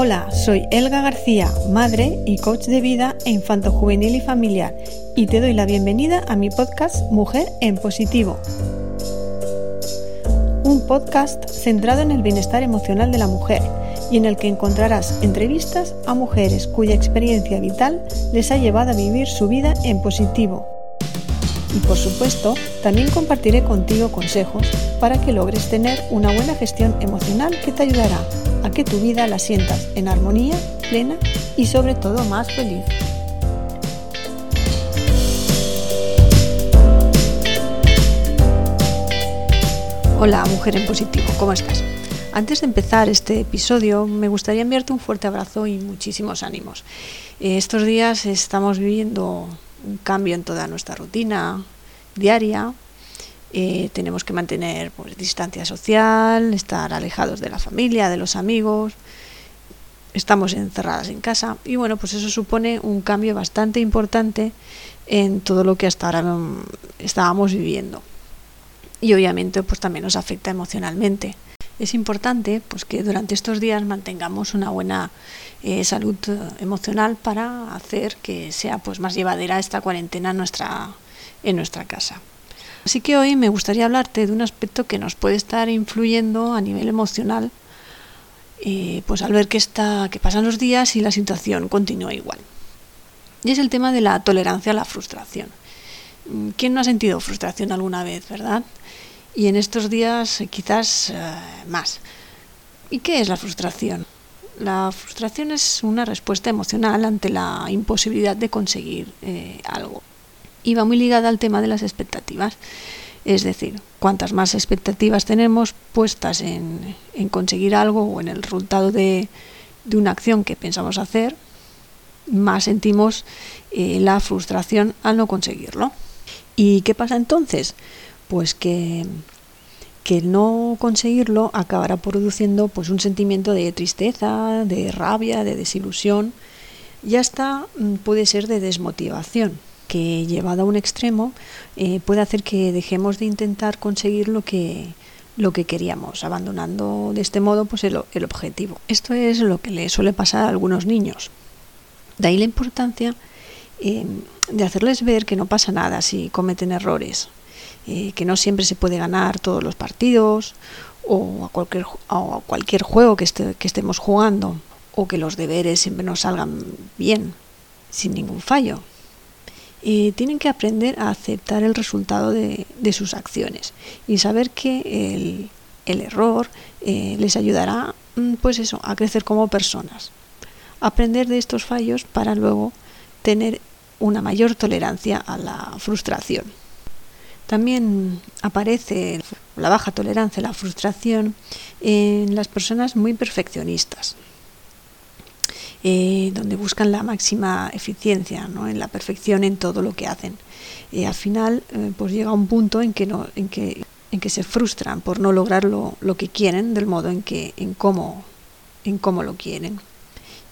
Hola, soy Elga García, madre y coach de vida e infanto juvenil y familiar, y te doy la bienvenida a mi podcast Mujer en Positivo. Un podcast centrado en el bienestar emocional de la mujer y en el que encontrarás entrevistas a mujeres cuya experiencia vital les ha llevado a vivir su vida en positivo. Y por supuesto, también compartiré contigo consejos para que logres tener una buena gestión emocional que te ayudará a que tu vida la sientas en armonía, plena y sobre todo más feliz. Hola, mujer en positivo, ¿cómo estás? Antes de empezar este episodio, me gustaría enviarte un fuerte abrazo y muchísimos ánimos. Eh, estos días estamos viviendo un cambio en toda nuestra rutina diaria, eh, tenemos que mantener pues, distancia social, estar alejados de la familia, de los amigos, estamos encerradas en casa y bueno, pues eso supone un cambio bastante importante en todo lo que hasta ahora mm, estábamos viviendo. Y obviamente pues también nos afecta emocionalmente. Es importante pues que durante estos días mantengamos una buena eh, salud emocional para hacer que sea pues más llevadera esta cuarentena nuestra, en nuestra casa. Así que hoy me gustaría hablarte de un aspecto que nos puede estar influyendo a nivel emocional, eh, pues al ver que, está, que pasan los días y la situación continúa igual. Y es el tema de la tolerancia a la frustración. Mm, ¿Quién no ha sentido frustración alguna vez, verdad? Y en estos días eh, quizás eh, más. ¿Y qué es la frustración? La frustración es una respuesta emocional ante la imposibilidad de conseguir algo y va muy ligada al tema de las expectativas. Es decir, cuantas más expectativas tenemos puestas en, conseguir algo o en el resultado de, una acción que pensamos hacer, más sentimos eh, la frustración al no conseguirlo. ¿Y qué pasa entonces? Pues que, que el no conseguirlo acabará produciendo pues, un sentimiento de tristeza, de rabia, de desilusión y hasta mm, puede ser de desmotivación que llevado a un extremo eh, puede hacer que dejemos de intentar conseguir lo que, lo que queríamos, abandonando de este modo pues el, el, objetivo. Esto es lo que le suele pasar a algunos niños. De ahí la importancia eh, de hacerles ver que no pasa nada si cometen errores, eh, que no siempre se puede ganar todos los partidos o a cualquier, a cualquier juego que, esté, que estemos jugando, o que los deberes siempre nos salgan bien, sin ningún fallo tienen que aprender a aceptar el resultado de, sus acciones y saber que el, el error eh, les ayudará mm, pues eso, a crecer como personas. Aprender de estos fallos para luego tener una mayor tolerancia a la frustración. También aparece la baja tolerancia a la frustración en las personas muy perfeccionistas. Eh, donde buscan la máxima eficiencia, ¿no? en la perfección en todo lo que hacen. Y al final, eh, pues llega un punto en que, no, en que, en que se frustran por no lograr lo, lo, que quieren del modo en, que, en, cómo, en cómo lo quieren.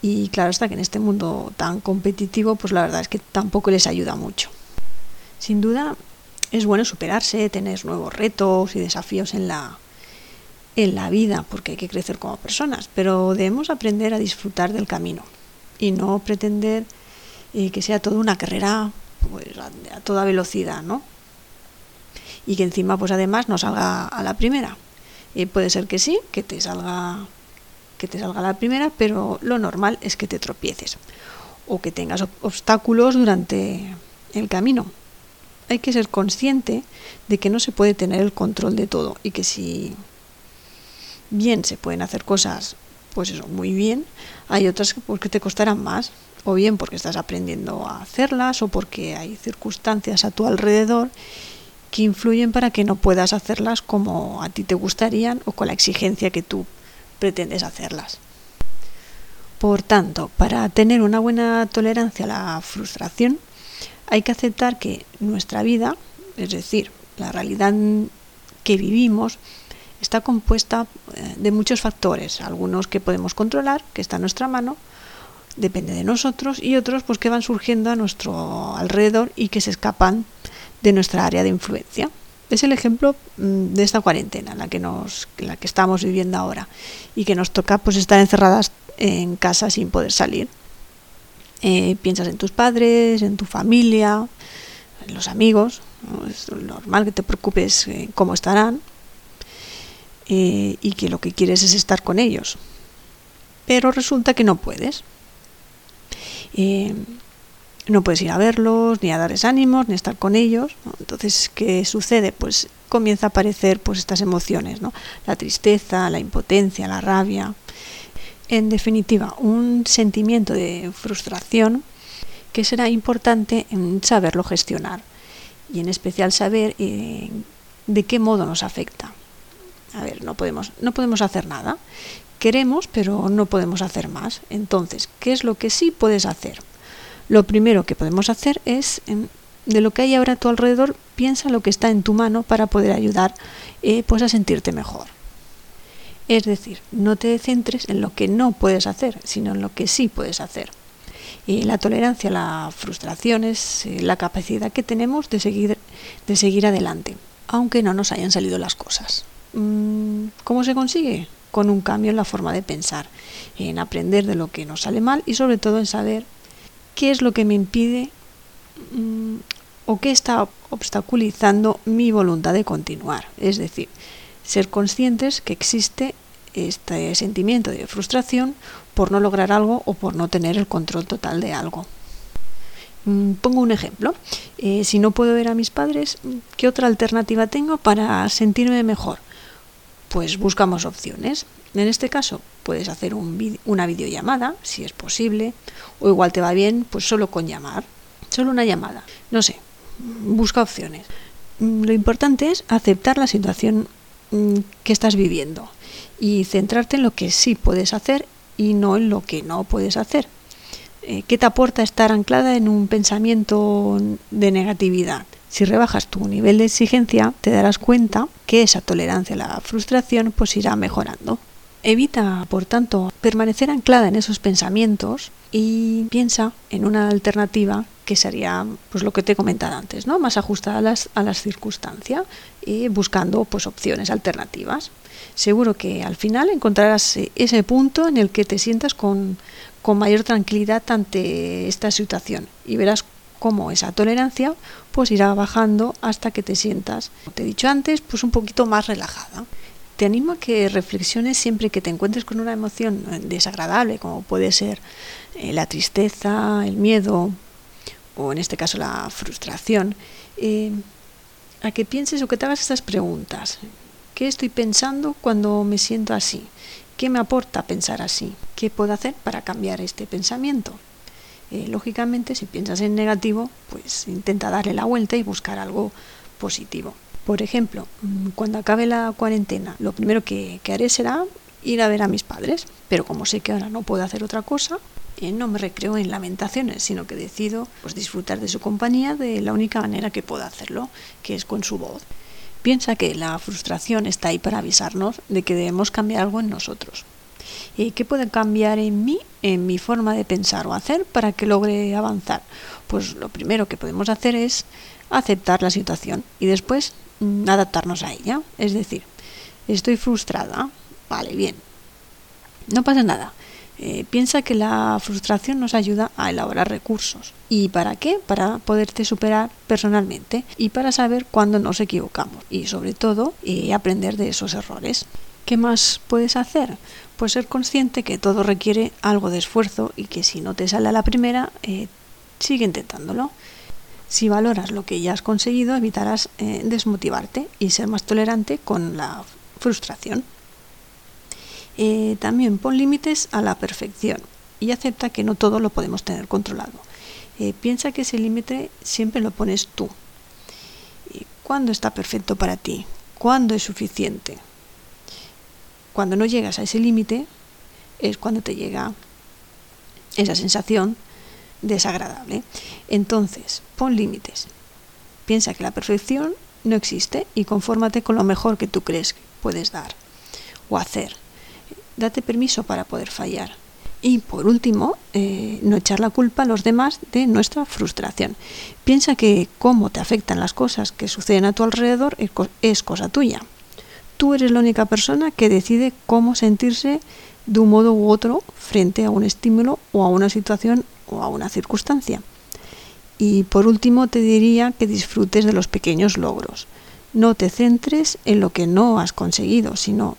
Y claro está que en este mundo tan competitivo, pues la verdad es que tampoco les ayuda mucho. Sin duda, es bueno superarse, tener nuevos retos y desafíos en la, en la vida, porque hay que crecer como personas, pero debemos aprender a disfrutar del camino y no pretender eh, que sea toda una carrera pues, a, toda velocidad, ¿no? Y que encima, pues además, no salga a la primera. y puede ser que sí, que te salga que te salga a la primera, pero lo normal es que te tropieces o que tengas obstáculos durante el camino. Hay que ser consciente de que no se puede tener el control de todo y que si bien se pueden hacer cosas, pues eso, muy bien, hay otras que porque te costarán más, o bien porque estás aprendiendo a hacerlas, o porque hay circunstancias a tu alrededor que influyen para que no puedas hacerlas como a ti te gustarían o con la exigencia que tú pretendes hacerlas. Por tanto, para tener una buena tolerancia a la frustración, hay que aceptar que nuestra vida, es decir, la realidad que vivimos, está compuesta eh, de muchos factores, algunos que podemos controlar, que está a nuestra mano, depende de nosotros, y otros pues que van surgiendo a nuestro alrededor y que se escapan de nuestra área de influencia. Es el ejemplo mm, de esta cuarentena, la que nos, la que estamos viviendo ahora, y que nos toca pues estar encerradas en casa sin poder salir. Eh, piensas en tus padres, en tu familia, en los amigos. Es normal que te preocupes en cómo estarán eh, y que lo que quieres es estar con ellos. Pero resulta que no puedes. Eh, no puedes ir a verlos, ni a darles ánimos, ni estar con ellos. Entonces, ¿qué sucede? Pues comienza a aparecer pues estas emociones, ¿no? La tristeza, la impotencia, la rabia. En definitiva, un sentimiento de frustración que será importante en saberlo gestionar y en especial saber eh, de qué modo nos afecta. A ver, no podemos, no podemos hacer nada. Queremos, pero no podemos hacer más. Entonces, ¿qué es lo que sí puedes hacer? Lo primero que podemos hacer es, de lo que hay ahora a tu alrededor, piensa lo que está en tu mano para poder ayudar eh, pues a sentirte mejor. Es decir, no te centres en lo que no puedes hacer, sino en lo que sí puedes hacer. La tolerancia la frustración es eh, la capacidad que tenemos de seguir, de seguir adelante, aunque no nos hayan salido las cosas. Mm, ¿Cómo se consigue? Con un cambio en la forma de pensar, en aprender de lo que nos sale mal y sobre todo en saber qué es lo que me impide mm, o qué está obstaculizando mi voluntad de continuar. Es decir, ser conscientes que existe este sentimiento de frustración por no lograr algo o por no tener el control total de algo. Mm, pongo un ejemplo. Eh, si no puedo ver a mis padres, ¿qué otra alternativa tengo para sentirme mejor? Pues buscamos opciones. En este caso, puedes hacer una videollamada, si es posible, o igual te va bien, pues solo con llamar, solo una llamada. No sé, busca opciones. Mm, lo importante es aceptar la situación mm, que estás viviendo y centrarte en lo que sí puedes hacer y no en lo que no puedes hacer. Eh, ¿Qué te aporta estar anclada en un pensamiento de negatividad? Si rebajas tu nivel de exigencia, te darás cuenta que esa tolerancia a la frustración pues irá mejorando. Evita, por tanto, permanecer anclada en esos pensamientos y piensa en una alternativa que sería pues lo que te he comentado antes, ¿no? Más ajustada a las, a las circunstancias y buscando pues opciones alternativas. Seguro que al final encontrarás ese punto en el que te sientas con, con mayor tranquilidad ante esta situación y verás cómo esa tolerancia pues irá bajando hasta que te sientas, como te he dicho antes, pues un poquito más relajada. Te animo a que reflexiones siempre que te encuentres con una emoción desagradable, como puede ser eh, la tristeza, el miedo o en este caso la frustración, eh, a que pienses o que te hagas estas preguntas. ¿Qué estoy pensando cuando me siento así? ¿Qué me aporta pensar así? ¿Qué puedo hacer para cambiar este pensamiento? Lógicamente, si piensas en negativo, pues intenta darle la vuelta y buscar algo positivo. Por ejemplo, mm, cuando acabe la cuarentena, lo primero que, haré será ir a ver a mis padres, pero como sé que ahora no puedo hacer otra cosa, eh, no me recreo en lamentaciones, sino que decido pues, disfrutar de su compañía de la única manera que puedo hacerlo, que es con su voz. Piensa que la frustración está ahí para avisarnos de que debemos cambiar algo en nosotros. ¿Y qué puede cambiar en mí, en mi forma de pensar o hacer para que logre avanzar? Pues lo primero que podemos hacer es aceptar la situación y después Mm, adaptarnos a ella. Es decir, estoy frustrada, vale, bien, no pasa nada. Eh, piensa que la frustración nos ayuda a elaborar recursos. ¿Y para qué? Para poderte superar personalmente y para saber cuándo nos equivocamos y sobre todo eh, aprender de esos errores. ¿Qué más puedes hacer? Pues ser consciente que todo requiere algo de esfuerzo y que si no te sale a la primera, eh, sigue intentándolo. Si valoras lo que ya has conseguido, evitarás eh, desmotivarte y ser más tolerante con la frustración. Eh, también pon límites a la perfección y acepta que no todo lo podemos tener controlado. Piensa que ese límite siempre lo pones tú. ¿Cuándo está perfecto para ti? ¿Cuándo es suficiente? Cuando no llegas a ese límite es cuando te llega esa sensación desagradable. Entonces, pon límites. Piensa que la perfección no existe y confórmate con lo mejor que tú crees que puedes dar o hacer. Date permiso para poder fallar. Y por último, eh, no echar la culpa a los demás de nuestra frustración. Piensa que cómo te afectan las cosas que suceden a tu alrededor es cosa tuya. Tú eres la única persona que decide cómo sentirse de un modo u otro frente a un estímulo o a una situación o a una circunstancia. Y por último te diría que disfrutes de los pequeños logros. No te centres en lo que no has conseguido, sino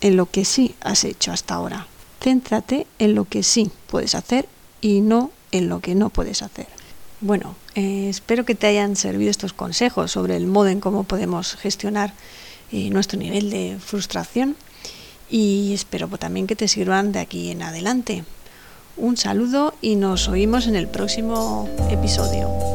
en lo que sí has hecho hasta ahora. Céntrate en lo que sí puedes hacer y no en lo que no puedes hacer. Bueno, eh, espero que te hayan servido estos consejos sobre el modo en cómo podemos gestionar eh, nuestro nivel de frustración y espero también que te sirvan de aquí en adelante. Un saludo y nos oímos en el próximo episodio.